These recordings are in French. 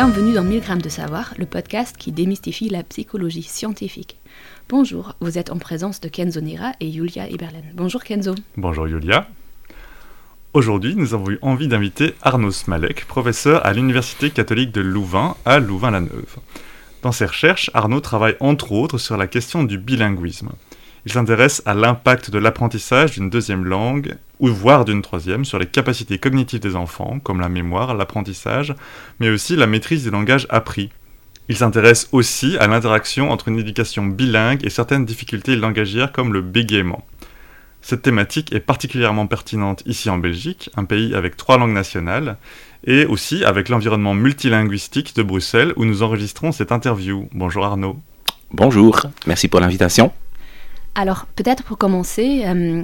Bienvenue dans 1000 grammes de savoir, le podcast qui démystifie la psychologie scientifique. Bonjour, vous êtes en présence de Kenzo Nera et Julia Eberlen. Bonjour Kenzo. Bonjour Julia. Aujourd'hui, nous avons eu envie d'inviter Arnaud Smalek, professeur à l'Université catholique de Louvain à Louvain-la-Neuve. Dans ses recherches, Arnaud travaille entre autres sur la question du bilinguisme. Il s'intéresse à l'impact de l'apprentissage d'une deuxième langue, ou voire d'une troisième, sur les capacités cognitives des enfants, comme la mémoire, l'apprentissage, mais aussi la maîtrise des langages appris. Il s'intéresse aussi à l'interaction entre une éducation bilingue et certaines difficultés langagières comme le bégaiement. Cette thématique est particulièrement pertinente ici en Belgique, un pays avec trois langues nationales, et aussi avec l'environnement multilinguistique de Bruxelles où nous enregistrons cette interview. Bonjour Arnaud. Bonjour, merci pour l'invitation. Alors, peut-être pour commencer, euh,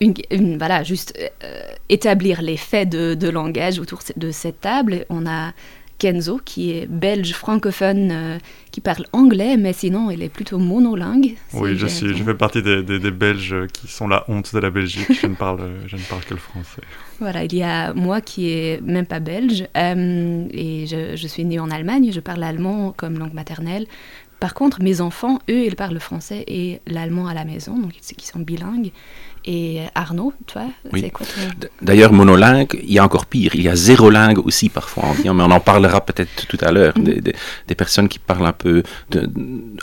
une, voilà, juste euh, établir les faits de, langage autour de cette table. On a Kenzo, qui est belge francophone, euh, qui parle anglais, mais sinon il est plutôt monolingue. Oui, je, suis, je fais partie des, des, Belges qui sont la honte de la Belgique. je, ne parle, je ne parle que le français. Voilà, il y a moi qui est même pas belge, et je, je, suis née en Allemagne, je parle allemand comme langue maternelle. Par contre, mes enfants, eux, ils parlent le français et l'allemand à la maison, donc ils sont bilingues. Et Arnaud, toi, c'est quoi D'ailleurs, monolingue, il y a encore pire. Il y a zérolingue aussi parfois, mais on en parlera peut-être tout à l'heure. Mhm. des, personnes qui parlent un peu de,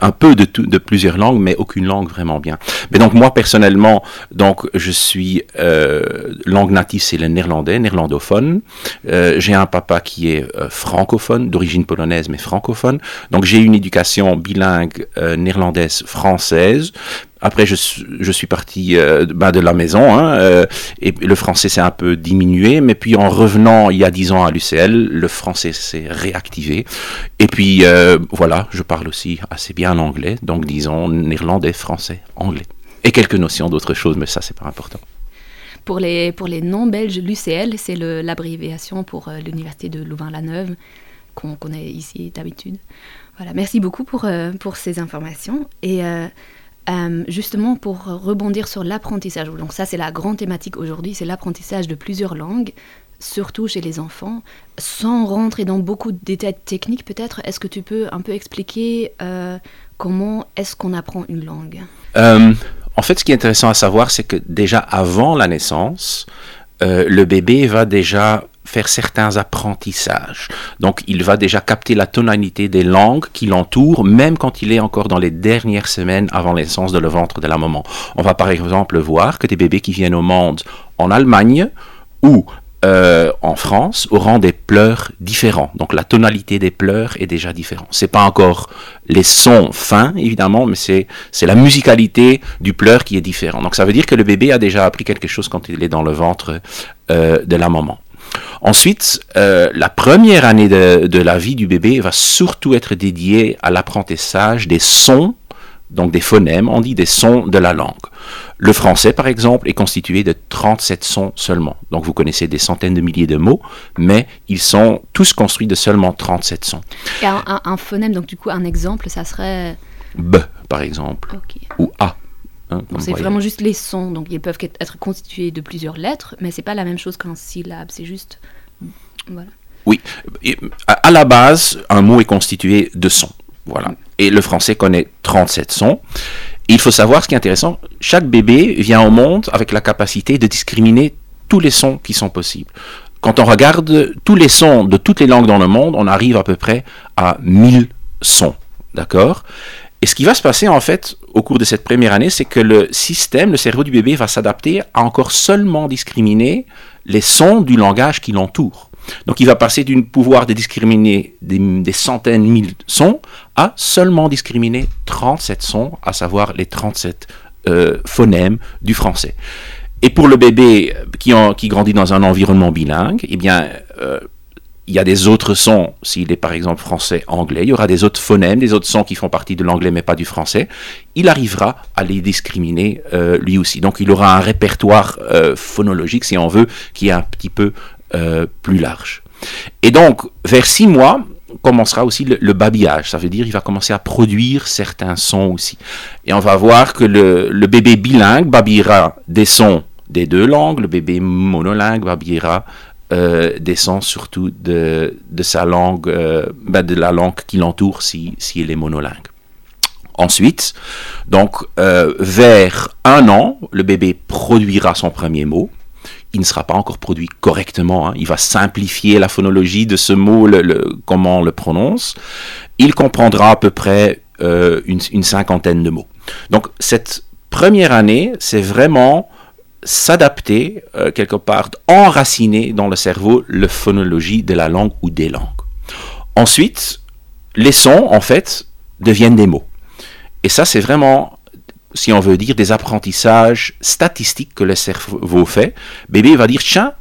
un peu de, de, plusieurs langues, mais aucune langue vraiment bien. Mais donc moi personnellement, donc je suis euh, langue native, c'est le néerlandais, néerlandophone. Euh, j'ai un papa qui est euh, francophone, d'origine polonaise mais francophone. Donc j'ai une éducation bilingue néerlandaise française après, je, suis parti euh, bah, de la maison hein, euh, et le français s'est un peu diminué. Mais puis en revenant il y a dix ans à l'UCL, le français s'est réactivé. Et puis euh, voilà, je parle aussi assez bien l'anglais, donc disons néerlandais, français, anglais. Et quelques notions d'autres choses, mais ça, c'est pas important. Pour les, pour non-belges, l'UCL, c'est l'abréviation pour l'Université de Louvain-la-Neuve, qu'on connaît ici d'habitude. Voilà, merci beaucoup pour, pour ces informations. Et euh, justement pour rebondir sur l'apprentissage. Donc ça c'est la grande thématique aujourd'hui, c'est l'apprentissage de plusieurs langues, surtout chez les enfants. Sans rentrer dans beaucoup de détails techniques peut-être, est-ce que tu peux un peu expliquer euh, comment est-ce qu'on apprend une langue? Euh, En fait ce qui est intéressant à savoir c'est que déjà avant la naissance, le bébé va déjà faire certains apprentissages. Donc il va déjà capter la tonalité des langues qui l'entourent, même quand il est encore dans les dernières semaines avant l'essence de le ventre de la maman. On va par exemple voir que des bébés qui viennent au monde en Allemagne ou euh, en France auront des pleurs différents. Donc la tonalité des pleurs est déjà différente. C'est pas encore les sons fins évidemment, mais c'est c'est la musicalité du pleur qui est différent. Donc ça veut dire que le bébé a déjà appris quelque chose quand il est dans le ventre euh, de la maman. Ensuite, euh, la première année de, la vie du bébé va surtout être dédiée à l'apprentissage des sons, donc des phonèmes, on dit des sons de la langue. Le français, par exemple, est constitué de 37 sons seulement. Donc vous connaissez des centaines de milliers de mots, mais ils sont tous construits de seulement 37 sons. un, phonème, donc du coup un exemple, ça serait... B, par exemple, ou A. Hein, c'est vraiment juste les sons, donc ils peuvent être constitués de plusieurs lettres, mais c'est pas la même chose qu'un syllabe, c'est juste. Voilà. Oui, à la base, un mot est constitué de sons. Voilà. Et le français connaît 37 sons. il faut savoir ce qui est intéressant, chaque bébé vient au monde avec la capacité de discriminer tous les sons qui sont possibles. Quand on regarde tous les sons de toutes les langues dans le monde, on arrive à peu près à 1000 sons. D'accord? Et ce qui va se passer en fait au cours de cette première année, c'est que le système, le cerveau du bébé va s'adapter à encore seulement discriminer les sons du langage qui l'entoure. Donc il va passer d'un pouvoir de discriminer des, centaines, mille sons à seulement discriminer 37 sons, à savoir les 37 euh, phonèmes du français. Et pour le bébé qui, qui, grandit dans un environnement bilingue, eh bien, euh, il y a des autres sons, s'il est par exemple français, anglais, il y aura des autres phonèmes, des autres sons qui font partie de l'anglais mais pas du français, il arrivera à les discriminer euh, lui aussi. Donc il aura un répertoire euh, phonologique, si on veut, qui est un petit peu euh, plus large. Et donc, vers six mois, commencera aussi le, babillage. Ça veut dire il va commencer à produire certains sons aussi. Et on va voir que le, le bébé bilingue babillera des sons des deux langues, le bébé monolingue babillera euh, descend surtout de, sa langue, euh, ben, de la langue qui l'entoure si, si il est monolingue. Ensuite, donc euh, vers un an, le bébé produira son premier mot. Il ne sera pas encore produit correctement. hein. Il va simplifier la phonologie de ce mot, comment on le prononce. Il comprendra à peu près une cinquantaine de mots. Donc cette première année, c'est vraiment s'adapter euh, quelque part, enraciner dans le cerveau la phonologie de la langue ou des langues. Ensuite, les sons, en fait, deviennent des mots. Et ça, c'est vraiment, si on veut dire, des apprentissages statistiques que le cerveau fait. Bébé va dire, tiens,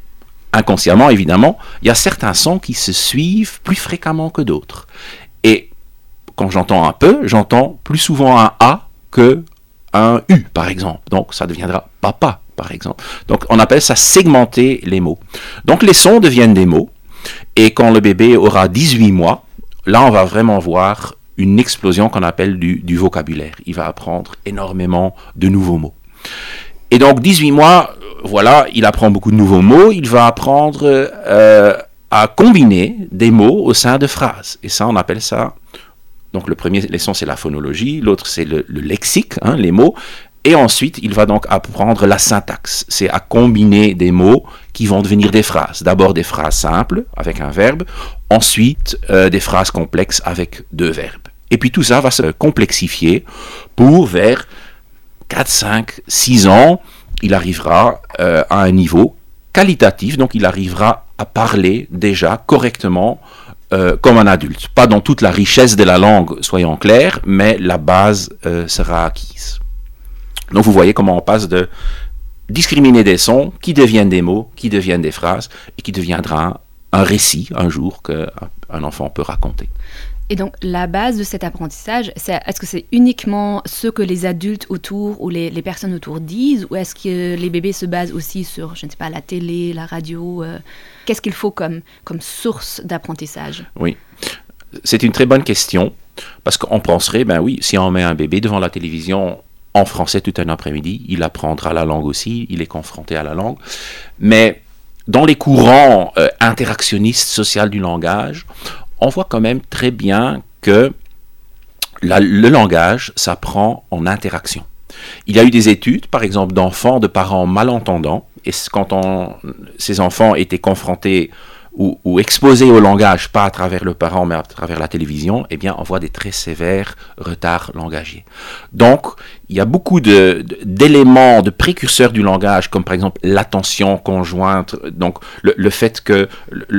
inconsciemment évidemment, il y a certains sons qui se suivent plus fréquemment que d'autres. Et quand j'entends un peu, j'entends plus souvent un A que un U, par exemple. Donc ça deviendra papa, par exemple. Donc on appelle ça segmenter les mots. Donc les sons deviennent des mots. Et quand le bébé aura 18 mois, là on va vraiment voir une explosion qu'on appelle du, vocabulaire. Il va apprendre énormément de nouveaux mots. Et donc 18 mois, euh, voilà, il apprend beaucoup de nouveaux mots. Il va apprendre euh, à combiner des mots au sein de phrases. Et ça, on appelle ça donc le premier leçon, c'est la phonologie, l'autre, c'est le, le lexique, hein, les mots. Et ensuite, il va donc apprendre la syntaxe. C'est à combiner des mots qui vont devenir des phrases. D'abord des phrases simples avec un verbe, ensuite euh, des phrases complexes avec deux verbes. Et puis tout ça va se complexifier pour vers 4, 5, 6 ans, il arrivera euh, à un niveau qualitatif, donc il arrivera à parler déjà correctement euh, comme un adulte. Pas dans toute la richesse de la langue, soyons clairs, mais la base sera acquise. Donc vous voyez comment on passe de discriminer des sons qui deviennent des mots, qui deviennent des phrases, et qui deviendra un, un récit un jour qu'un enfant peut raconter. Et donc, la base de cet apprentissage, c'est, est-ce que c'est uniquement ce que les adultes autour ou les, les personnes autour disent, ou est-ce que les bébés se basent aussi sur, je ne sais pas, la télé, la radio euh, Qu'est-ce qu'il faut comme, comme source d'apprentissage? Oui, c'est une très bonne question, parce qu'on penserait, ben oui, si on met un bébé devant la télévision en français tout un après-midi, il apprendra la langue aussi, il est confronté à la langue, mais dans les courants euh, interactionnistes sociaux du langage, on voit quand même très bien que le langage s'apprend en interaction. Il y a eu des études, par exemple, d'enfants de parents malentendants, et quand ces enfants étaient confrontés ou, ou, exposés au langage, pas à travers le parent, mais à travers la télévision, eh bien, on voit des très sévères retards langagiers. Donc, il y a beaucoup d'éléments, de, précurseurs du langage, comme par exemple l'attention conjointe, donc le, fait que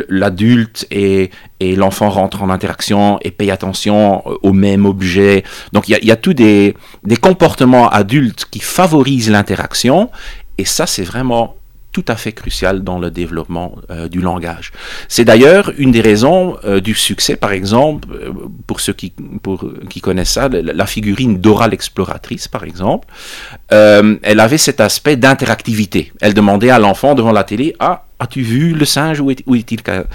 l'adulte et, et l'enfant rentrent en interaction et payent attention au même objet. Donc, il y a, il tous des, des comportements adultes qui favorisent l'interaction, et ça, c'est vraiment tout à fait crucial dans le développement euh, du langage. C'est d'ailleurs une des raisons euh, du succès, par exemple, euh, pour ceux qui, pour, qui connaissent ça, la figurine Dora l'exploratrice, par exemple, elle avait cet aspect d'interactivité. Elle demandait à l'enfant devant la télé, ah, as-tu vu le singe Où est-il est ca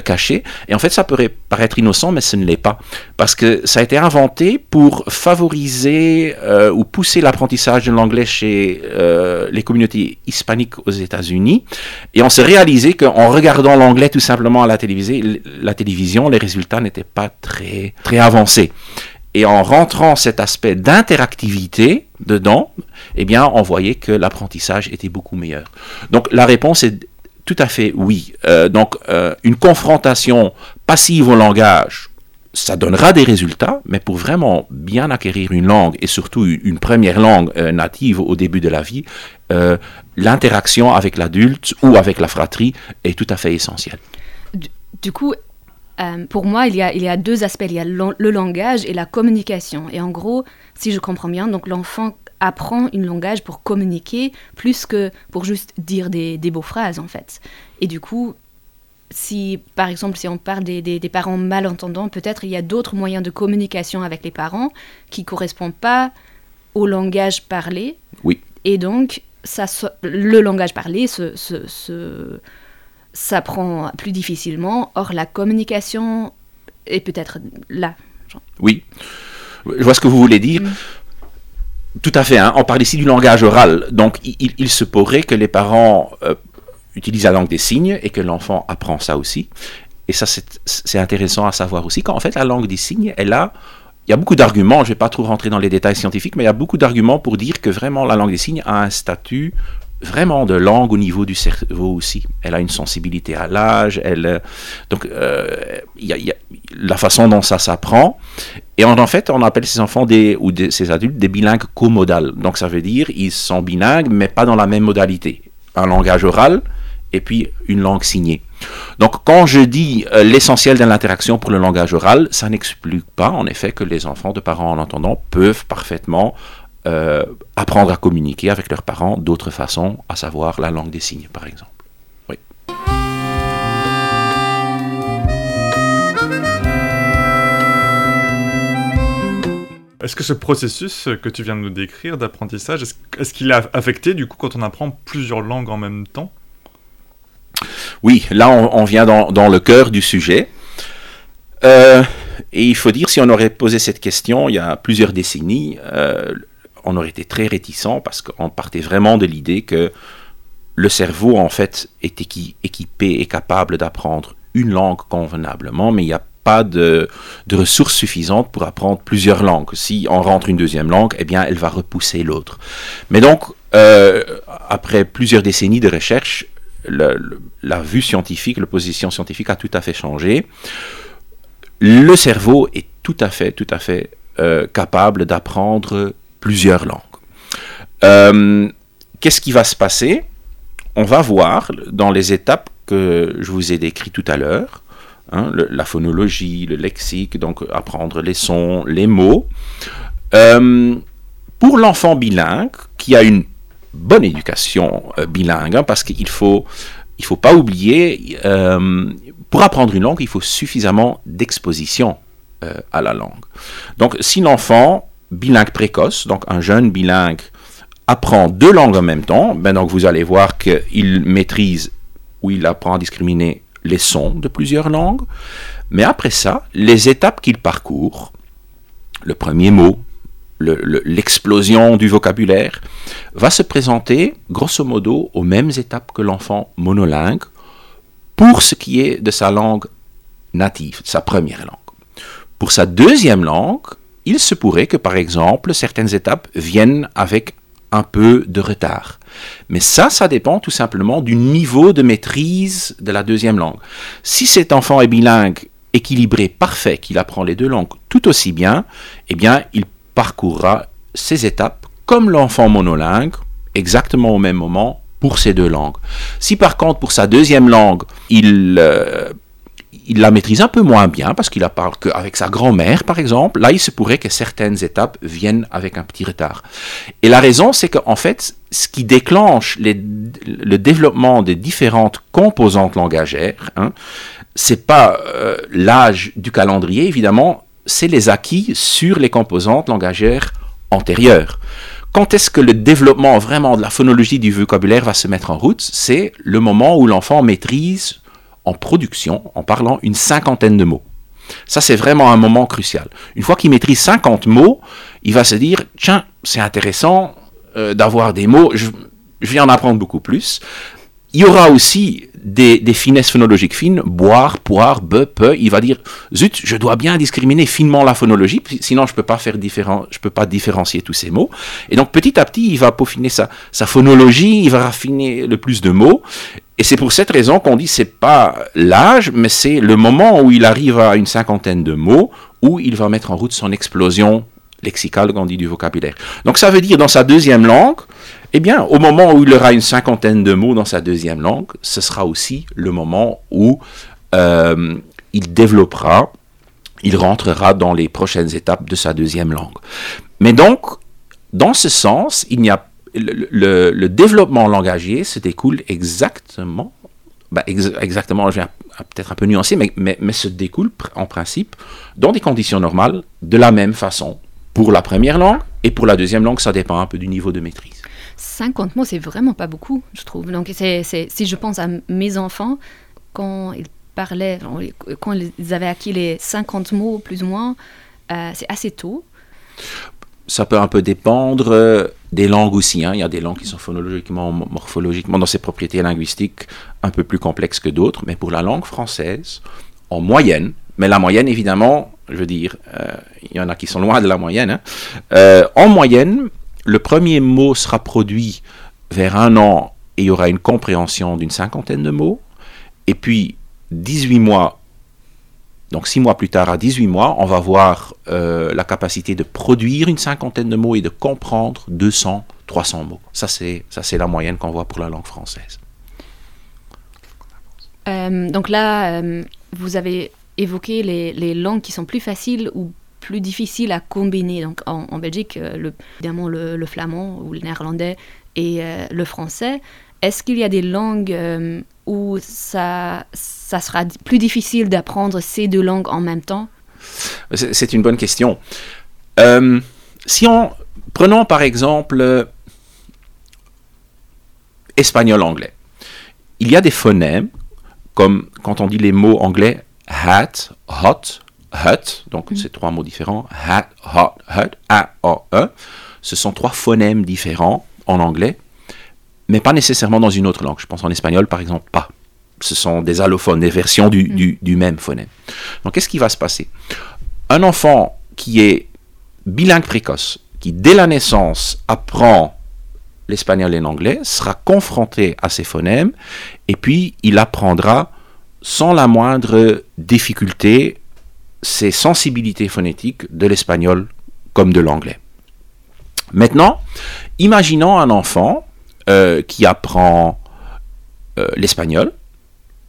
caché? Et en fait, ça pourrait paraître innocent, mais ce ne l'est pas. Parce que ça a été inventé pour favoriser euh, ou pousser l'apprentissage de l'anglais chez euh, les communautés hispaniques aux États-Unis. Et on s'est réalisé qu'en regardant l'anglais tout simplement à la, la télévision, les résultats n'étaient pas très, très avancés. Et en rentrant cet aspect d'interactivité dedans, eh bien, on voyait que l'apprentissage était beaucoup meilleur. Donc, la réponse est tout à fait oui. Euh, donc, euh, une confrontation passive au langage, ça donnera des résultats, mais pour vraiment bien acquérir une langue, et surtout une première langue euh, native au début de la vie, l'interaction avec l'adulte ou avec la fratrie est tout à fait essentielle. Du, coup, pour moi, il y, a, il y, a, deux aspects. Il y a le, langage et la communication. Et en gros, si je comprends bien, donc l'enfant apprend une langage pour communiquer plus que pour juste dire des, des beaux phrases, en fait. Et du coup, si, par exemple, si on parle des, des, des parents malentendants, peut-être il y a d'autres moyens de communication avec les parents qui ne correspondent pas au langage parlé. Oui. Et donc, ça, le langage parlé se... se, se s'apprend plus difficilement. Or, la communication est peut-être là. Genre. Oui, je vois ce que vous voulez dire. Mm. Tout à fait. Hein. On parle ici du langage oral. Donc, il, se pourrait que les parents euh, utilise la langue des signes et que l'enfant apprend ça aussi. Et ça, c'est intéressant à savoir aussi qu'en fait, la langue des signes, elle a il y a beaucoup d'arguments, je ne vais pas trop rentrer dans les détails scientifiques, mais il y a beaucoup d'arguments pour dire que vraiment la langue des signes a un statut vraiment de langue au niveau du cerveau aussi. Elle a une sensibilité à l'âge, elle, euh, donc euh, il y, a, la façon dont ça s'apprend. Et en, fait, on appelle ces enfants ou ces adultes des bilingues comodales. Donc ça veut dire ils sont bilingues, mais pas dans la même modalité. Un langage oral et puis une langue signée. Donc quand je dis euh, l'essentiel de l'interaction pour le langage oral, ça n'explique pas en effet que les enfants de parents en entendant peuvent parfaitement euh, apprendre à communiquer avec leurs parents d'autres façons, à savoir la langue des signes, par exemple. Est-ce que ce processus que tu viens de nous décrire d'apprentissage, est-ce qu'il est affecté du coup quand on apprend plusieurs langues en même temps? Oui, là on, vient dans, le cœur du sujet. Euh, et il faut dire, si on aurait posé cette question il y a plusieurs décennies, euh, on aurait été très réticent parce qu'on partait vraiment de l'idée que le cerveau, en fait, est équipé et capable d'apprendre une langue convenablement, mais il n'y a de, ressources suffisantes pour apprendre plusieurs langues. Si on rentre une deuxième langue, eh bien, elle va repousser l'autre. Mais donc, euh, après plusieurs décennies de recherche, la vue scientifique, la position scientifique a tout à fait changé. Le cerveau est tout à fait, tout à fait euh, capable d'apprendre plusieurs langues. Euh, qu'est-ce qui va se passer? On va voir dans les étapes que je vous ai décrites tout à l'heure, hein, la phonologie, le lexique, donc apprendre les sons, les mots. Euh, pour l'enfant bilingue, qui a une bonne éducation euh, bilingue, hein, parce qu'il faut, il faut pas oublier, pour apprendre une langue, il faut suffisamment d'exposition à la langue. Donc, si l'enfant bilingue précoce, donc un jeune bilingue apprend deux langues en même temps, ben donc vous allez voir qu'il maîtrise ou il apprend à discriminer les sons de plusieurs langues. Mais après ça, les étapes qu'il parcourt, le premier mot, l'explosion du vocabulaire, va se présenter grosso modo aux mêmes étapes que l'enfant monolingue pour ce qui est de sa langue native, sa première langue. Pour sa deuxième langue, il se pourrait que, par exemple, certaines étapes viennent avec un peu de retard. Mais ça, ça dépend tout simplement du niveau de maîtrise de la deuxième langue. Si cet enfant est bilingue, équilibré, parfait, qu'il apprend les deux langues tout aussi bien, eh bien, il parcourra ces étapes comme l'enfant monolingue, exactement au même moment, pour ces deux langues. Si par contre, pour sa deuxième langue, il euh, il la maîtrise un peu moins bien parce qu'il la parle qu'avec sa grand-mère, par exemple. Là, il se pourrait que certaines étapes viennent avec un petit retard. Et la raison, c'est qu'en fait, ce qui déclenche le développement des différentes composantes langagères, hein, c'est pas euh, l'âge du calendrier, évidemment, c'est les acquis sur les composantes langagères antérieures. Quand est-ce que le développement vraiment de la phonologie du vocabulaire va se mettre en route? C'est le moment où l'enfant maîtrise en production en parlant une cinquantaine de mots. Ça, c'est vraiment un moment crucial. Une fois qu'il maîtrise 50 mots, il va se dire, tiens, c'est intéressant euh, d'avoir des mots, je, je, vais en apprendre beaucoup plus. Il y aura aussi des, finesses phonologiques fines, boire, poire, be, peu. Il va dire, zut, je dois bien discriminer finement la phonologie, sinon je peux pas peux pas différencier tous ces mots. Et donc petit à petit, il va peaufiner sa, sa phonologie, il va raffiner le plus de mots. Et c'est pour cette raison qu'on dit c'est pas l'âge, mais c'est le moment où il arrive à une cinquantaine de mots, où il va mettre en route son explosion lexicale, on dit du vocabulaire. Donc ça veut dire dans sa deuxième langue, eh bien, au moment où il aura une cinquantaine de mots dans sa deuxième langue, ce sera aussi le moment où euh, il développera, il rentrera dans les prochaines étapes de sa deuxième langue. Mais donc, dans ce sens, il n'y a le, développement langagier se découle exactement, bah, exactement, je vais peut-être un peu nuancer, mais, se découle en principe dans des conditions normales de la même façon pour la première langue et pour la deuxième langue, ça dépend un peu du niveau de maîtrise. 50 mots, c'est vraiment pas beaucoup, je trouve. Donc, si je pense à mes enfants, quand ils parlaient, quand ils avaient acquis les 50 mots plus ou moins, euh, c'est assez tôt. Ça peut un peu dépendre euh, des langues aussi. Hein. Il y a des langues qui sont phonologiquement, morphologiquement, dans ses propriétés linguistiques, un peu plus complexes que d'autres. Mais pour la langue française, en moyenne, mais la moyenne, évidemment, je veux dire, euh, il y en a qui sont loin de la moyenne. Hein. Euh, en moyenne, le premier mot sera produit vers un an et il y aura une compréhension d'une cinquantaine de mots. Et puis, 18 mois donc six mois plus tard, à 18 mois, on va voir euh, la capacité de produire une cinquantaine de mots et de comprendre 200, 300 mots. Ça, c'est, ça, c'est la moyenne qu'on voit pour la langue française. Euh, donc là, euh, vous avez évoqué les, langues qui sont plus faciles ou plus difficiles à combiner. Donc en, Belgique, le, évidemment le, flamand ou le néerlandais et le français. Est-ce qu'il y a des langues où ça, ça sera plus difficile d'apprendre ces deux langues en même temps? C'est une bonne question. Euh, si on prenons par exemple euh, espagnol-anglais, il y a des phonèmes comme quand on dit les mots anglais hat, hot, hut, donc mm. c'est trois mots différents, hat, hot, hut, a, o, e. Ce sont trois phonèmes différents en anglais mais pas nécessairement dans une autre langue. Je pense en espagnol, par exemple, pas. Ce sont des allophones, des versions du, mm. même phonème. Donc, qu'est-ce qui va se passer? Un enfant qui est bilingue précoce, qui dès la naissance apprend l'espagnol et l'anglais, sera confronté à ces phonèmes, et puis il apprendra sans la moindre difficulté ces sensibilités phonétiques de l'espagnol comme de l'anglais. Maintenant, imaginons un enfant euh, qui apprend euh, l'espagnol,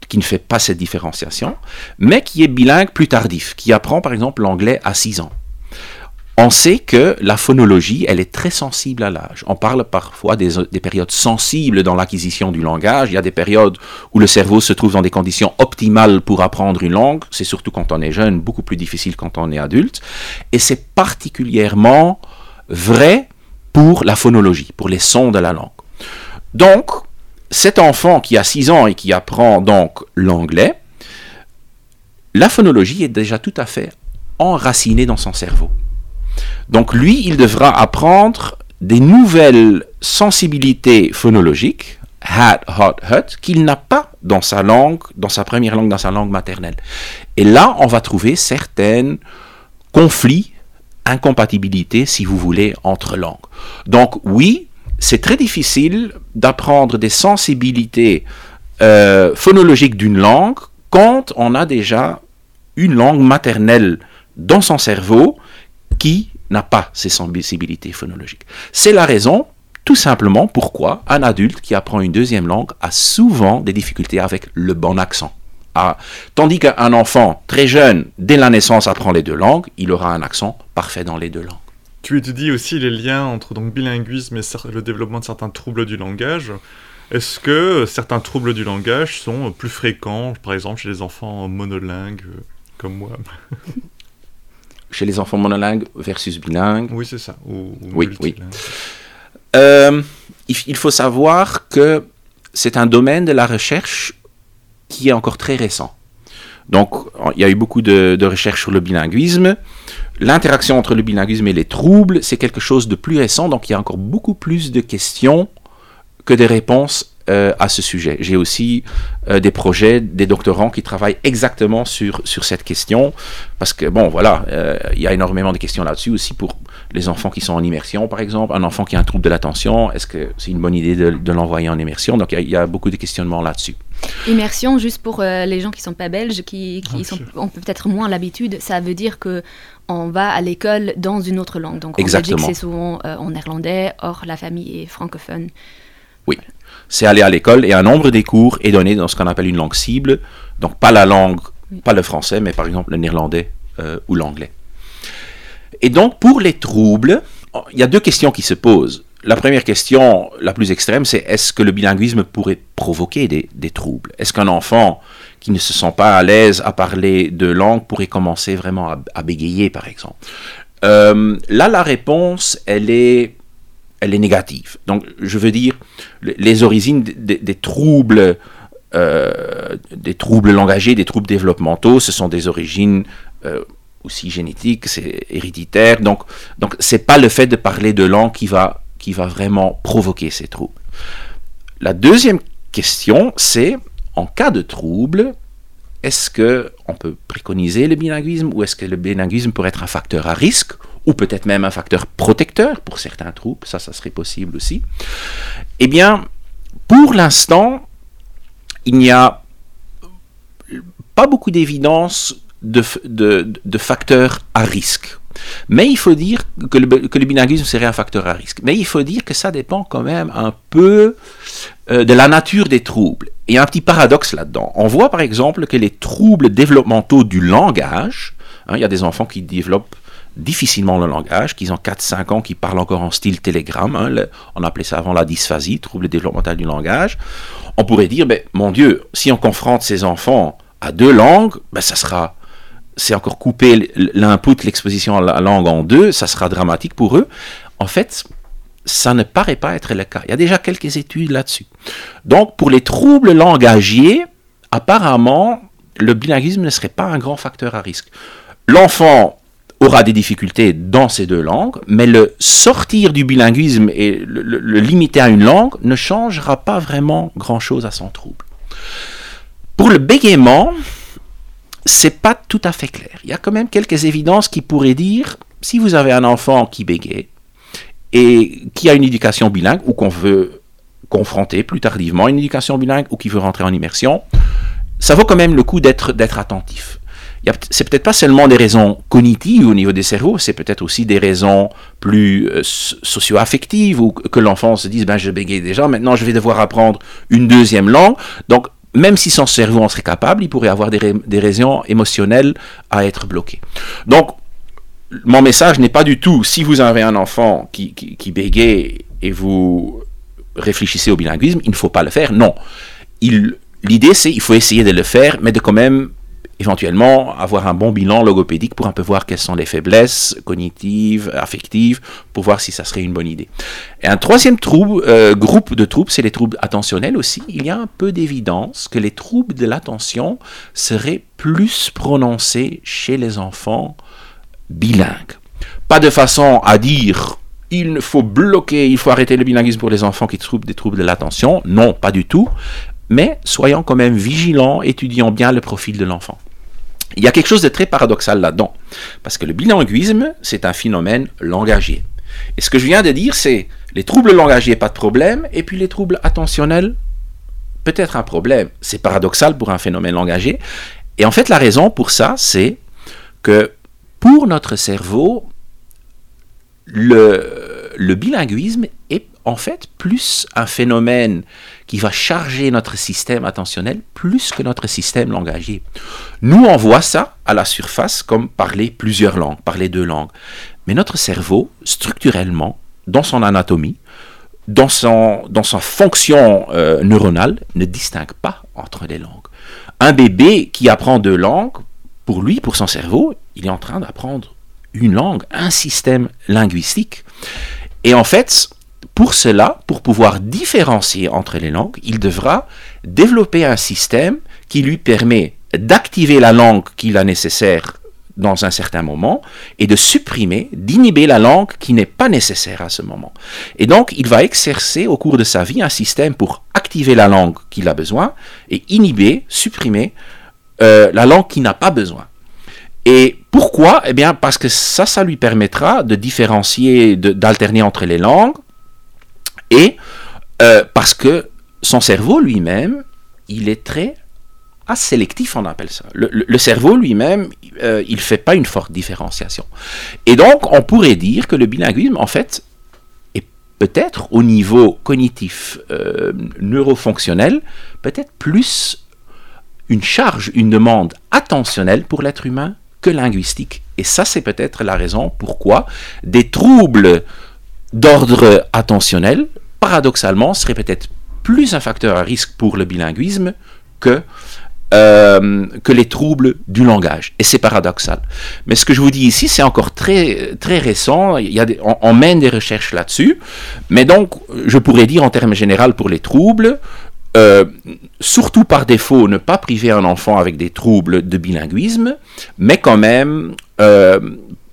qui ne fait pas cette différenciation, mais qui est bilingue plus tardif, qui apprend par exemple l'anglais à 6 ans. On sait que la phonologie, elle est très sensible à l'âge. On parle parfois des, des périodes sensibles dans l'acquisition du langage. Il y a des périodes où le cerveau se trouve dans des conditions optimales pour apprendre une langue. C'est surtout quand on est jeune, beaucoup plus difficile quand on est adulte. Et c'est particulièrement vrai pour la phonologie, pour les sons de la langue. Donc, cet enfant qui a 6 ans et qui apprend donc l'anglais, la phonologie est déjà tout à fait enracinée dans son cerveau. Donc lui, il devra apprendre des nouvelles sensibilités phonologiques, hat, hot, hut, qu'il n'a pas dans sa langue, dans sa première langue, dans sa langue maternelle. Et là, on va trouver certains conflits, incompatibilités, si vous voulez, entre langues. Donc oui, c'est très difficile d'apprendre des sensibilités euh, phonologiques d'une langue quand on a déjà une langue maternelle dans son cerveau qui n'a pas ces sensibilités phonologiques. C'est la raison, tout simplement, pourquoi un adulte qui apprend une deuxième langue a souvent des difficultés avec le bon accent. Ah, tandis qu'un enfant très jeune, dès la naissance, apprend les deux langues, il aura un accent parfait dans les deux langues. Tu étudies aussi les liens entre donc bilinguisme et le développement de certains troubles du langage. Est-ce que certains troubles du langage sont plus fréquents, par exemple chez les enfants monolingues euh, comme moi? Chez les enfants monolingues versus bilingues Oui, c'est ça. oui, oui. Euh, il, faut savoir que c'est un domaine de la recherche qui est encore très récent. Donc, il y a eu beaucoup de, recherches sur le bilinguisme. L'interaction entre le bilinguisme et les troubles, c'est quelque chose de plus récent, donc il y a encore beaucoup plus de questions que des réponses euh, à ce sujet. J'ai aussi euh, des projets, des doctorants qui travaillent exactement sur, sur cette question, parce que, bon, voilà, euh, il y a énormément de questions là-dessus aussi pour les enfants qui sont en immersion, par exemple. Un enfant qui a un trouble de l'attention, est-ce que c'est une bonne idée de, l'envoyer en immersion? Donc, il y, a beaucoup de questionnements là-dessus. Immersion, juste pour les gens qui ne sont pas belges, qui, qui sont, ont peut-être moins l'habitude, ça veut dire que on va à l'école dans une autre langue. Donc en Belgique, c'est souvent euh, en néerlandais, or la famille est francophone. Oui, c'est aller à l'école et un nombre des cours est donné dans ce qu'on appelle une langue cible, donc pas la langue, pas le français, mais par exemple le néerlandais euh, ou l'anglais. Et donc pour les troubles, il y a deux questions qui se posent. La première question, la plus extrême, c'est est-ce que le bilinguisme pourrait provoquer des, des troubles? Est-ce qu'un enfant qui ne se sent pas à l'aise à parler de langue pourrait commencer vraiment à, bégayer, par exemple? Euh, là, la réponse, elle est, elle est négative. Donc, je veux dire, les origines des, troubles, euh, des troubles langagiers, des troubles développementaux, ce sont des origines euh, aussi génétique, c'est héréditaire. Donc, donc c'est pas le fait de parler de langue qui va, qui va vraiment provoquer ces troubles. La deuxième question, c'est en cas de trouble, est-ce que on peut préconiser le bilinguisme ou est-ce que le bilinguisme pourrait être un facteur à risque ou peut-être même un facteur protecteur pour certains troubles, ça, ça serait possible aussi. Eh bien, pour l'instant, il n'y a pas beaucoup d'évidence de, facteurs à risque. Mais il faut dire que le, que bilinguisme serait un facteur à risque. Mais il faut dire que ça dépend quand même un peu euh, de la nature des troubles. Il y a un petit paradoxe là-dedans. On voit par exemple que les troubles développementaux du langage, hein, il y a des enfants qui développent difficilement le langage, qui ont 4-5 ans, qui parlent encore en style télégramme. Hein, on appelait ça avant la dysphasie, trouble développemental du langage. On pourrait dire, ben, mon Dieu, si on confronte ces enfants à deux langues, ben, ça sera, c'est encore couper l'input, l'exposition à la langue en deux, ça sera dramatique pour eux. En fait, ça ne paraît pas être le cas. Il y a déjà quelques études là-dessus. Donc, pour les troubles langagiers, apparemment, le bilinguisme ne serait pas un grand facteur à risque. L'enfant aura des difficultés dans ces deux langues, mais le sortir du bilinguisme et le, limiter à une langue ne changera pas vraiment grand-chose à son trouble. Pour le bégaiement, c'est pas tout à fait clair. Il y a quand même quelques évidences qui pourraient dire si vous avez un enfant qui bégaye et qui a une éducation bilingue ou qu'on veut confronter plus tardivement une éducation bilingue ou qui veut rentrer en immersion, ça vaut quand même le coup d'être attentif c'est peut-être pas seulement des raisons cognitives au niveau des cerveaux, c'est peut-être aussi des raisons plus euh, socio-affectives ou que l'enfant se dise ben je bégaye déjà, maintenant je vais devoir apprendre une deuxième langue. Donc même si son cerveau en serait capable, il pourrait avoir des, raisons émotionnelles à être bloqué. Donc mon message n'est pas du tout si vous avez un enfant qui, qui, qui bégaye et vous réfléchissez au bilinguisme, il ne faut pas le faire. Non. L'idée, c'est il faut essayer de le faire, mais de quand même éventuellement avoir un bon bilan logopédique pour un peu voir quelles sont les faiblesses cognitives, affectives, pour voir si ça serait une bonne idée. Et un troisième euh, groupe de troubles, c'est les troubles attentionnels aussi. Il y a un peu d'évidence que les troubles de l'attention seraient plus prononcés chez les enfants bilingues. Pas de façon à dire il faut bloquer, il faut arrêter le bilinguisme pour les enfants qui trouvent des troubles de l'attention. Non, pas du tout. Mais soyons quand même vigilants, étudions bien le profil de l'enfant. Il y a quelque chose de très paradoxal là-dedans, parce que le bilinguisme, c'est un phénomène langagier. Et ce que je viens de dire, c'est les troubles langagiers, pas de problème, et puis les troubles attentionnels, peut-être un problème. C'est paradoxal pour un phénomène langagier. Et en fait, la raison pour ça, c'est que pour notre cerveau, le, le bilinguisme est en fait plus un phénomène qui va charger notre système attentionnel plus que notre système langagier. Nous, on voit ça à la surface comme parler plusieurs langues, parler deux langues. Mais notre cerveau, structurellement, dans son anatomie, dans, son, dans sa fonction euh, neuronale, ne distingue pas entre les langues. Un bébé qui apprend deux langues, pour lui, pour son cerveau, il est en train d'apprendre une langue, un système linguistique. Et en fait, pour cela, pour pouvoir différencier entre les langues, il devra développer un système qui lui permet d'activer la langue qu'il a nécessaire dans un certain moment et de supprimer, d'inhiber la langue qui n'est pas nécessaire à ce moment. Et donc, il va exercer au cours de sa vie un système pour activer la langue qu'il a besoin et inhiber, supprimer euh, la langue qui n'a pas besoin. Et pourquoi? Eh bien, parce que ça, ça lui permettra de différencier, d'alterner entre les langues, et euh, parce que son cerveau lui-même, il est très sélectif, on appelle ça. Le, cerveau lui-même, euh, il ne fait pas une forte différenciation. Et donc, on pourrait dire que le bilinguisme, en fait, est peut-être au niveau cognitif, euh, neurofonctionnel, peut-être plus une charge, une demande attentionnelle pour l'être humain que linguistique. Et ça, c'est peut-être la raison pourquoi des troubles d'ordre attentionnel paradoxalement, serait peut-être plus un facteur à risque pour le bilinguisme que, euh, que les troubles du langage. Et c'est paradoxal. Mais ce que je vous dis ici, c'est encore très, très récent. Il y a on, mène des recherches là-dessus. Mais donc, je pourrais dire en termes généraux pour les troubles, euh, surtout par défaut, ne pas priver un enfant avec des troubles de bilinguisme, mais quand même, euh,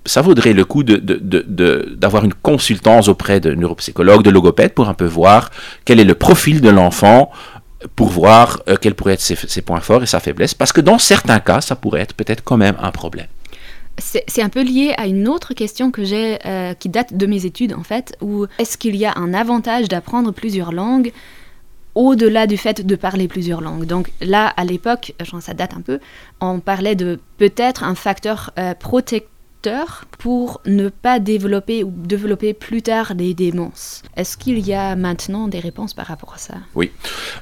ça vaudrait le coup d'avoir une consultance auprès de neuropsychologues, de logopèdes, pour un peu voir quel est le profil de l'enfant, pour voir euh, quels pourraient être ses, points forts et sa faiblesse, parce que dans certains cas, ça pourrait être peut-être quand même un problème. C'est un peu lié à une autre question que j'ai, qui date de mes études en fait, où est-ce qu'il y a un avantage d'apprendre plusieurs langues au-delà du fait de parler plusieurs langues? Donc là, à l'époque, ça date un peu, on parlait de peut-être un facteur euh, protecteur pour ne pas développer ou développer plus tard des démences. Est-ce qu'il y a maintenant des réponses par rapport à ça? Oui.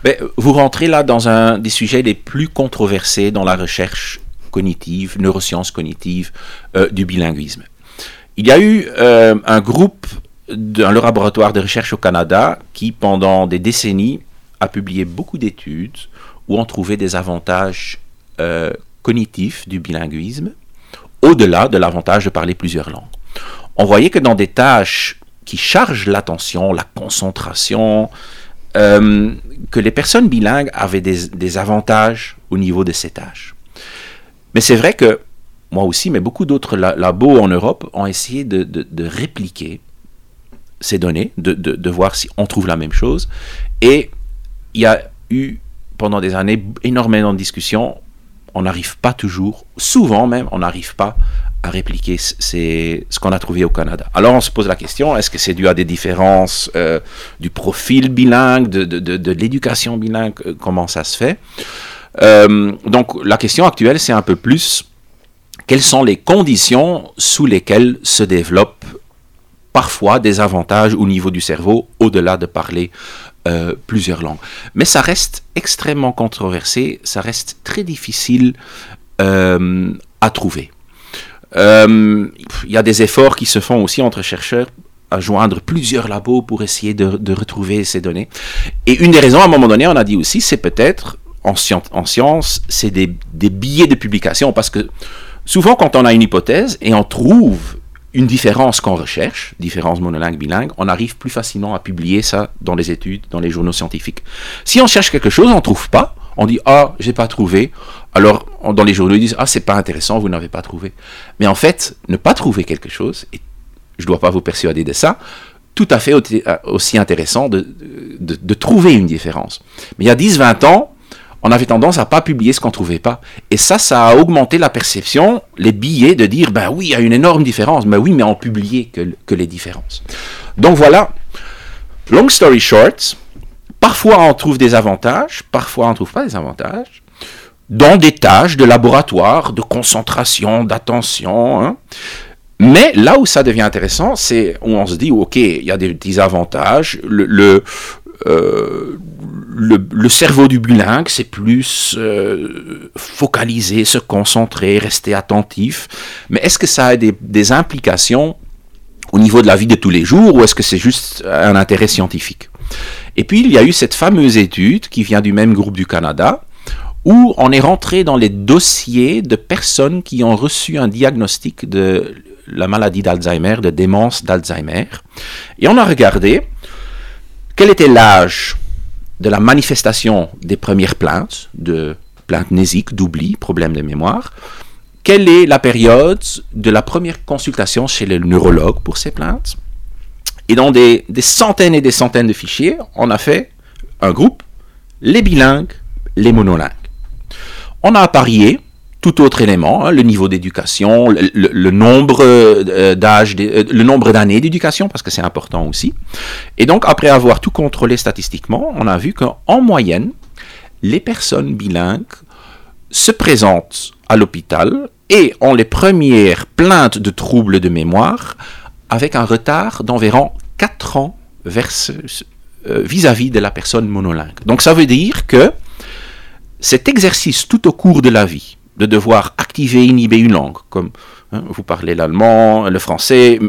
Mais vous rentrez là dans un des sujets les plus controversés dans la recherche cognitive, neurosciences cognitives euh, du bilinguisme. Il y a eu euh, un groupe le laboratoire de recherche au Canada qui, pendant des décennies, a publié beaucoup d'études où on trouvait des avantages euh, cognitifs du bilinguisme, au-delà de l'avantage de parler plusieurs langues. On voyait que dans des tâches qui chargent l'attention, la concentration, euh, que les personnes bilingues avaient des, avantages au niveau de ces tâches. Mais c'est vrai que moi aussi, mais beaucoup d'autres labos en Europe ont essayé de, répliquer ces données, de, de, voir si on trouve la même chose. Et il y a eu pendant des années énormément de discussions. On n'arrive pas toujours, souvent même, on n'arrive pas à répliquer ce qu'on a trouvé au Canada. Alors on se pose la question, est-ce que c'est dû à des différences euh, du profil bilingue, de, l'éducation bilingue, euh, comment ça se fait? Euh, Donc la question actuelle, c'est un peu plus, quelles sont les conditions sous lesquelles se développent parfois des avantages au niveau du cerveau, au-delà de parler euh, plusieurs langues. Mais ça reste extrêmement controversé, ça reste très difficile euh, à trouver. Euh, il y a des efforts qui se font aussi entre chercheurs à joindre plusieurs labos pour essayer de, retrouver ces données. Et une des raisons, à un moment donné, on a dit aussi, c'est peut-être en, en science, c'est des, des billets de publication, parce que souvent quand on a une hypothèse et on trouve une différence qu'on recherche, différence monolingue, bilingue, on arrive plus facilement à publier ça dans les études, dans les journaux scientifiques. Si on cherche quelque chose, on ne trouve pas, on dit ah j'ai pas trouvé, alors dans les journaux ils disent ah c'est pas intéressant, vous n'avez pas trouvé. Mais en fait, ne pas trouver quelque chose, et je ne dois pas vous persuader de ça, tout à fait aussi intéressant de trouver une différence. Mais il y a 10-20 ans, on avait tendance à pas publier ce qu'on trouvait pas. Et ça, ça a augmenté la perception, les billets, de dire, ben oui, il y a une énorme différence. Mais oui, mais on publiait que, les différences. Donc voilà, long story short, parfois on trouve des avantages, parfois on ne trouve pas des avantages, dans des tâches de laboratoire, de concentration, d'attention. Hein. Mais là où ça devient intéressant, c'est où on se dit, ok, il y a des petits avantages, le, euh, le, cerveau du bilingue, c'est plus euh, focaliser, se concentrer, rester attentif. Mais est-ce que ça a des, implications au niveau de la vie de tous les jours ou est-ce que c'est juste un intérêt scientifique? Et puis il y a eu cette fameuse étude qui vient du même groupe du Canada où on est rentré dans les dossiers de personnes qui ont reçu un diagnostic de la maladie d'Alzheimer, de démence d'Alzheimer. Et on a regardé quel était l'âge de la manifestation des premières plaintes, de plaintes nésiques, d'oubli, problème de mémoire? Quelle est la période de la première consultation chez le neurologue pour ces plaintes? Et dans des, centaines et des centaines de fichiers, on a fait un groupe, les bilingues, les monolingues. On a apparié tout autre élément, hein, le niveau d'éducation, le, nombre euh, d'âge, euh, le nombre d'années d'éducation, parce que c'est important aussi. Et donc, après avoir tout contrôlé statistiquement, on a vu qu'en moyenne, les personnes bilingues se présentent à l'hôpital et ont les premières plaintes de troubles de mémoire avec un retard d'environ 4 ans euh, vis-à-vis de la personne monolingue. Donc ça veut dire que cet exercice tout au cours de la vie, de devoir activer, inhiber une langue, comme hein, vous parlez l'allemand, le français,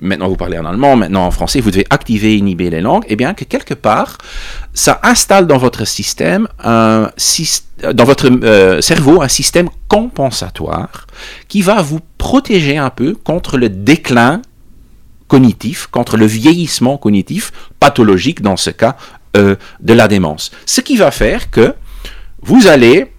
maintenant vous parlez en allemand, maintenant en français, vous devez activer, inhiber les langues, et eh bien que quelque part, ça installe dans votre système, un, dans votre euh, cerveau, un système compensatoire qui va vous protéger un peu contre le déclin cognitif, contre le vieillissement cognitif, pathologique dans ce cas, de la démence. Ce qui va faire que vous allez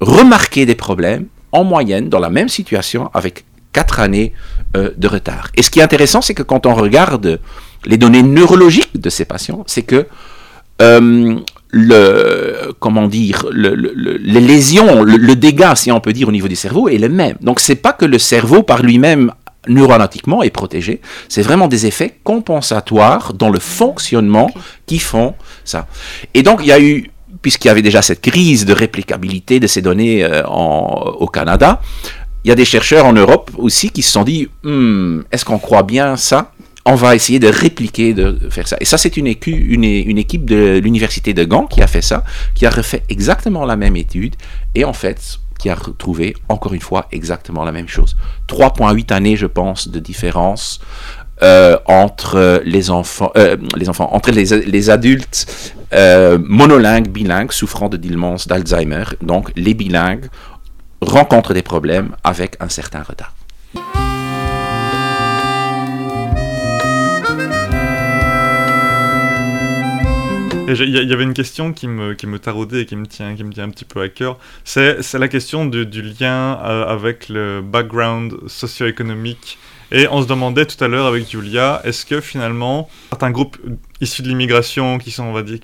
remarquer des problèmes en moyenne dans la même situation avec quatre années de retard. Et ce qui est intéressant, c'est que quand on regarde les données neurologiques de ces patients, c'est que le comment dire les lésions, le, dégât, si on peut dire, au niveau du cerveau est le même. Donc c'est pas que le cerveau par lui-même neuroanatomquement est protégé, c'est vraiment des effets compensatoires dans le fonctionnement qui font ça. Et donc il y a eu puisqu'il y avait déjà cette crise de réplicabilité de ces données euh, au Canada, il y a des chercheurs en Europe aussi qui se sont dit, hmm, est-ce qu'on croit bien ça? On va essayer de répliquer, de faire ça. Et ça, c'est une, une, équipe de l'université de Gand qui a fait ça, qui a refait exactement la même étude, et en fait, qui a retrouvé, encore une fois, exactement la même chose. 3,8 années, je pense, de différence euh, entre les enfants, euh, les enfants, entre les, les adultes euh, monolingues, bilingues, souffrant de démence, d'Alzheimer. Donc, les bilingues rencontrent des problèmes avec un certain retard. Il y, avait une question qui me, qui me taraudait et qui me tient, qui me tient un petit peu à cœur. C'est la question du lien euh, avec le background socio-économique et on se demandait tout à l'heure avec Julia, est-ce que finalement certains groupes issus de l'immigration, qui sont, on va dire,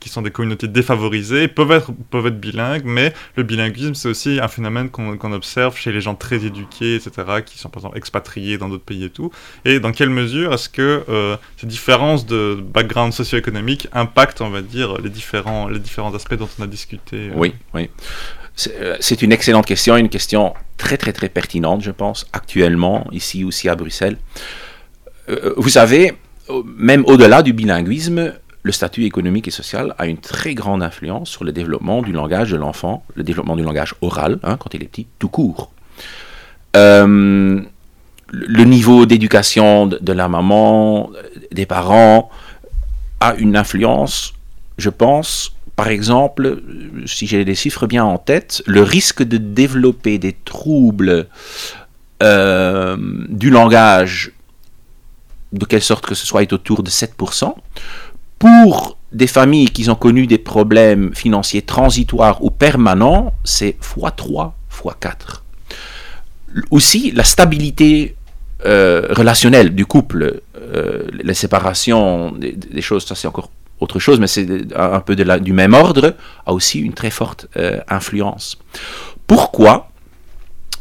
qui sont des communautés défavorisées, peuvent être, bilingues, mais le bilinguisme, c'est aussi un phénomène qu'on observe chez les gens très éduqués, etc., qui sont par exemple expatriés dans d'autres pays et tout. Et dans quelle mesure est-ce que euh, ces différences de background socio-économique impactent, on va dire, les différents, les différents aspects dont on a discuté euh? Oui, oui. Euh, c'est une excellente question, une question très très très pertinente, je pense, actuellement, ici aussi à Bruxelles. Euh, vous savez, même au-delà du bilinguisme, le statut économique et social a une très grande influence sur le développement du langage de l'enfant, le développement du langage oral, hein, quand il est petit, tout court. Euh, le niveau d'éducation de la maman, des parents, a une influence, je pense, par exemple, si j'ai les chiffres bien en tête, le risque de développer des troubles euh, du langage, de quelle sorte que ce soit, est autour de 7%. Pour des familles qui ont connu des problèmes financiers transitoires ou permanents, c'est x3, x4. Aussi, la stabilité euh, relationnelle du couple, euh, les séparations, des, des choses, ça c'est encore autre chose, mais c'est un peu du même ordre, a aussi une très forte euh, influence. Pourquoi?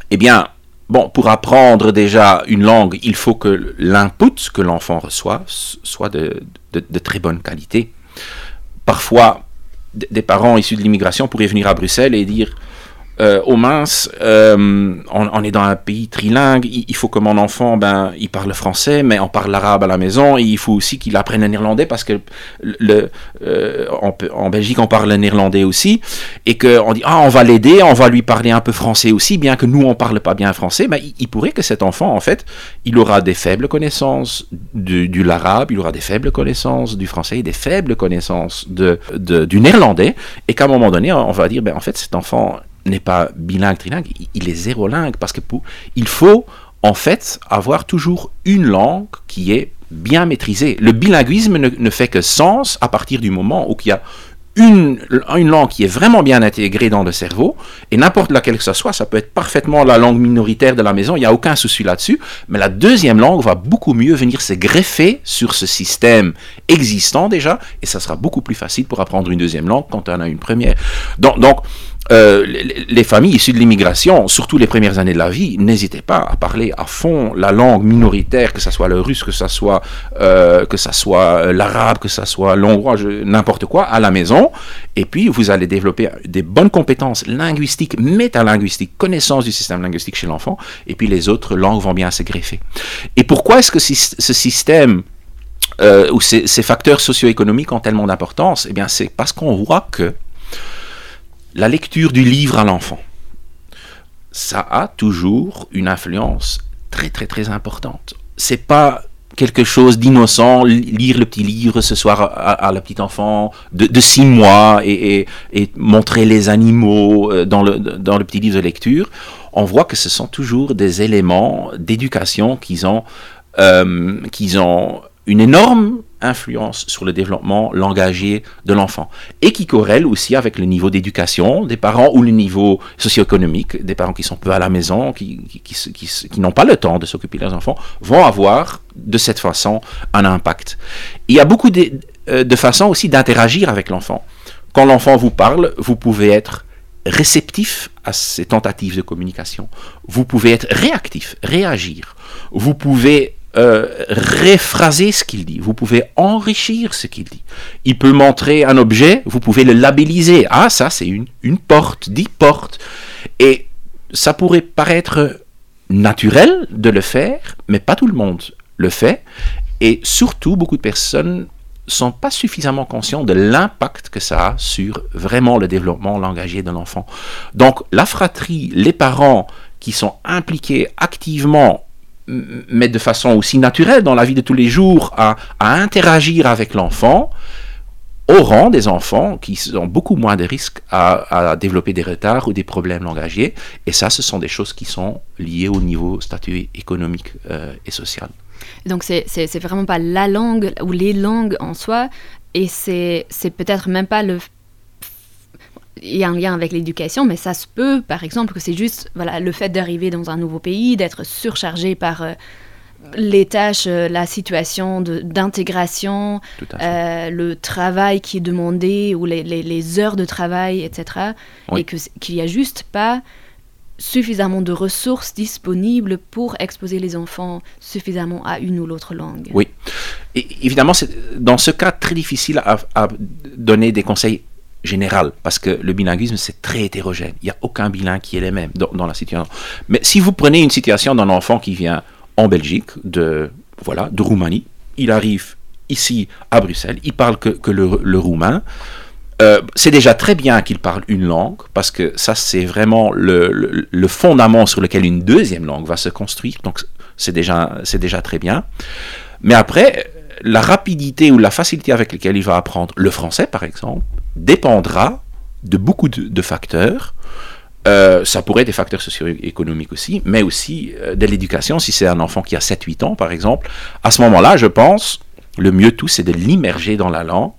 Eh bien, bon, pour apprendre déjà une langue, il faut que l'input que l'enfant reçoit soit de, très bonne qualité. Parfois, des parents issus de l'immigration pourraient venir à Bruxelles et dire euh, au mince, euh, on, est dans un pays trilingue, il, faut que mon enfant, ben, il parle français, mais on parle l'arabe à la maison, il faut aussi qu'il apprenne le néerlandais, parce que le, euh, en Belgique, on parle le néerlandais aussi, et qu'on dit, ah, on va l'aider, on va lui parler un peu français aussi, bien que nous, on parle pas bien français, mais il, pourrait que cet enfant, en fait, il aura des faibles connaissances du, du l'arabe, il aura des faibles connaissances du français, des faibles connaissances de, du néerlandais, et qu'à un moment donné, on va dire, ben, en fait, cet enfant, n'est pas bilingue, trilingue, il est zérolingue parce que il faut en fait avoir toujours une langue qui est bien maîtrisée. Le bilinguisme ne, fait que sens à partir du moment où il y a une, une, langue qui est vraiment bien intégrée dans le cerveau, et n'importe laquelle que ce soit, ça peut être parfaitement la langue minoritaire de la maison, il n'y a aucun souci là-dessus, mais la deuxième langue va beaucoup mieux venir se greffer sur ce système existant déjà, et ça sera beaucoup plus facile pour apprendre une deuxième langue quand on a une première. Donc, donc euh, les, familles issues de l'immigration, surtout les premières années de la vie, n'hésitez pas à parler à fond la langue minoritaire, que ce soit le russe, que ce soit, euh, soit euh, l'arabe, que ce soit l'hongrois, n'importe quoi, à la maison. Et puis, vous allez développer des bonnes compétences linguistiques, métalinguistiques, connaissance du système linguistique chez l'enfant. Et puis, les autres langues vont bien se greffer. Et pourquoi est-ce que ce système ou ces, ces facteurs socio-économiques ont tellement d'importance? Eh bien, c'est parce qu'on voit que la lecture du livre à l'enfant, ça a toujours une influence très très très importante. C'est pas quelque chose d'innocent, lire le petit livre ce soir à, la petite enfant de, six mois et, montrer les animaux euh, dans le, dans le petit livre de lecture, on voit que ce sont toujours des éléments d'éducation qu'ils ont, euh, qu'ils ont une énorme influence sur le développement langagier de l'enfant et qui corrèle aussi avec le niveau d'éducation des parents ou le niveau socio-économique des parents qui sont peu à la maison, qui, qui, n'ont pas le temps de s'occuper de leurs enfants, vont avoir de cette façon un impact. Il y a beaucoup de, euh, de façons aussi d'interagir avec l'enfant. Quand l'enfant vous parle, vous pouvez être réceptif à ces tentatives de communication. Vous pouvez être réactif, réagir. Vous pouvez euh, réphraser ce qu'il dit. Vous pouvez enrichir ce qu'il dit. Il peut montrer un objet, vous pouvez le labelliser. Ah, ça, c'est une, une porte, dix portes. Et ça pourrait paraître naturel de le faire, mais pas tout le monde le fait. Et surtout, beaucoup de personnes sont pas suffisamment conscients de l'impact que ça a sur vraiment le développement langagier de l'enfant. Donc la fratrie, les parents qui sont impliqués activement mais de façon aussi naturelle dans la vie de tous les jours à, interagir avec l'enfant, auront des enfants qui ont beaucoup moins de risques à, développer des retards ou des problèmes langagiers. Et ça, ce sont des choses qui sont liées au niveau statut économique euh, et social. Donc c'est vraiment pas la langue ou les langues en soi, et c'est peut-être même pas le il y a un lien avec l'éducation, mais ça se peut, par exemple, que c'est juste voilà, le fait d'arriver dans un nouveau pays, d'être surchargé par euh, les tâches, euh, la situation d'intégration, euh, le travail qui est demandé ou les, les, heures de travail, etc. Et qu'il n'y a juste pas suffisamment de ressources disponibles pour exposer les enfants suffisamment à une ou l'autre langue. Oui. Et évidemment, c'est dans ce cas très difficile à, donner des conseils généraux parce que le bilinguisme, c'est très hétérogène. Il n'y a aucun bilingue qui est le même dans, la situation. Mais si vous prenez une situation d'un enfant qui vient en Belgique, de, voilà, de Roumanie, il arrive ici à Bruxelles, il parle que, le roumain, euh, c'est déjà très bien qu'il parle une langue, parce que ça, c'est vraiment le, le, fondament sur lequel une deuxième langue va se construire. Donc, c'est déjà, c'est déjà très bien. Mais après, la rapidité ou la facilité avec laquelle il va apprendre le français, par exemple, dépendra de beaucoup de, facteurs. Euh, ça pourrait être des facteurs socio-économiques aussi, mais aussi euh, de l'éducation. Si c'est un enfant qui a 7-8 ans, par exemple, à ce moment-là, je pense, le mieux tout, c'est de l'immerger dans la langue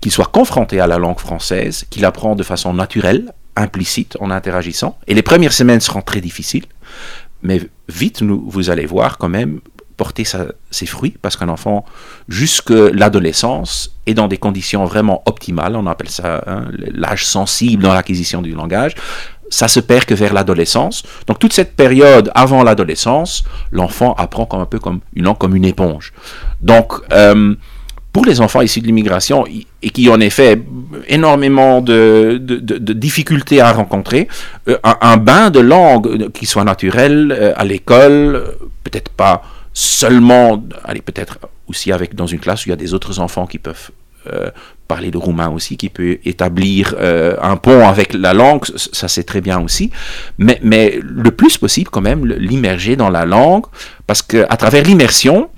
qu'il soit confronté à la langue française, qu'il apprend de façon naturelle, implicite, en interagissant. Et les premières semaines seront très difficiles, mais vite, nous, vous allez voir quand même porter ses fruits, parce qu'un enfant, jusque l'adolescence, est dans des conditions vraiment optimales, on appelle ça hein, l'âge sensible dans l'acquisition du langage, ça se perd que vers l'adolescence. Donc toute cette période avant l'adolescence, l'enfant apprend comme un peu comme une comme une éponge. Donc euh, pour les enfants issus de l'immigration et qui en effet énormément de, difficultés à rencontrer, euh, un, bain de langue qui soit naturel euh, à l'école, peut-être pas seulement, allez peut-être aussi avec dans une classe où il y a des autres enfants qui peuvent euh, parler de roumain aussi, qui peut établir un pont avec la langue, ça c'est très bien aussi, mais, mais le plus possible quand même l'immerger dans la langue, parce qu'à travers l'immersion,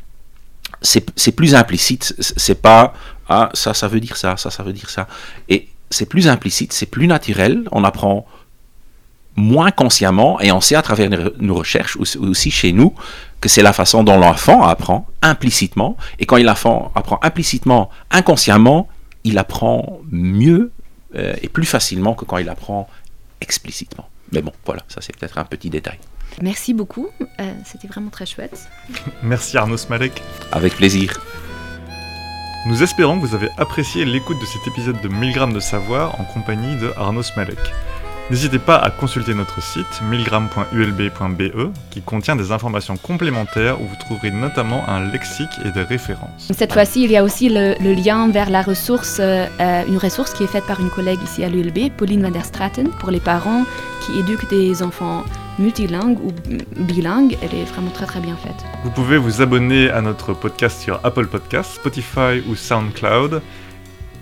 c'est plus implicite. C'est pas ah ça ça veut dire ça, ça ça veut dire ça. Et c'est plus implicite, c'est plus naturel. On apprend moins consciemment et on sait à travers nos recherches aussi chez nous que c'est la façon dont l'enfant apprend implicitement et quand il apprend, implicitement, inconsciemment, il apprend mieux euh, et plus facilement que quand il apprend explicitement. Mais bon, voilà, ça c'est peut-être un petit détail. Merci beaucoup, euh, c'était vraiment très chouette. Merci Arnaud Smalek. Avec plaisir. Nous espérons que vous avez apprécié l'écoute de cet épisode de 1000 grammes de savoir en compagnie de Arnaud Smalek. N'hésitez pas à consulter notre site 1000g.ulb.be qui contient des informations complémentaires où vous trouverez notamment un lexique et des références. Cette fois-ci, il y a aussi le, lien vers la ressource, euh, une ressource qui est faite par une collègue ici à l'ULB, Pauline van der Straten, pour les parents qui éduquent des enfants multilingues ou bilingues. Elle est vraiment très très bien faite. Vous pouvez vous abonner à notre podcast sur Apple Podcasts, Spotify ou SoundCloud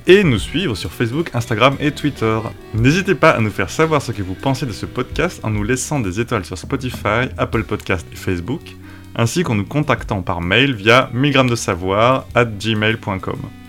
et nous suivre sur Facebook, Instagram et Twitter. N'hésitez pas à nous faire savoir ce que vous pensez de ce podcast en nous laissant des étoiles sur Spotify, Apple Podcast et Facebook, ainsi qu'en nous contactant par mail via 1000 de savoir at gmail.com.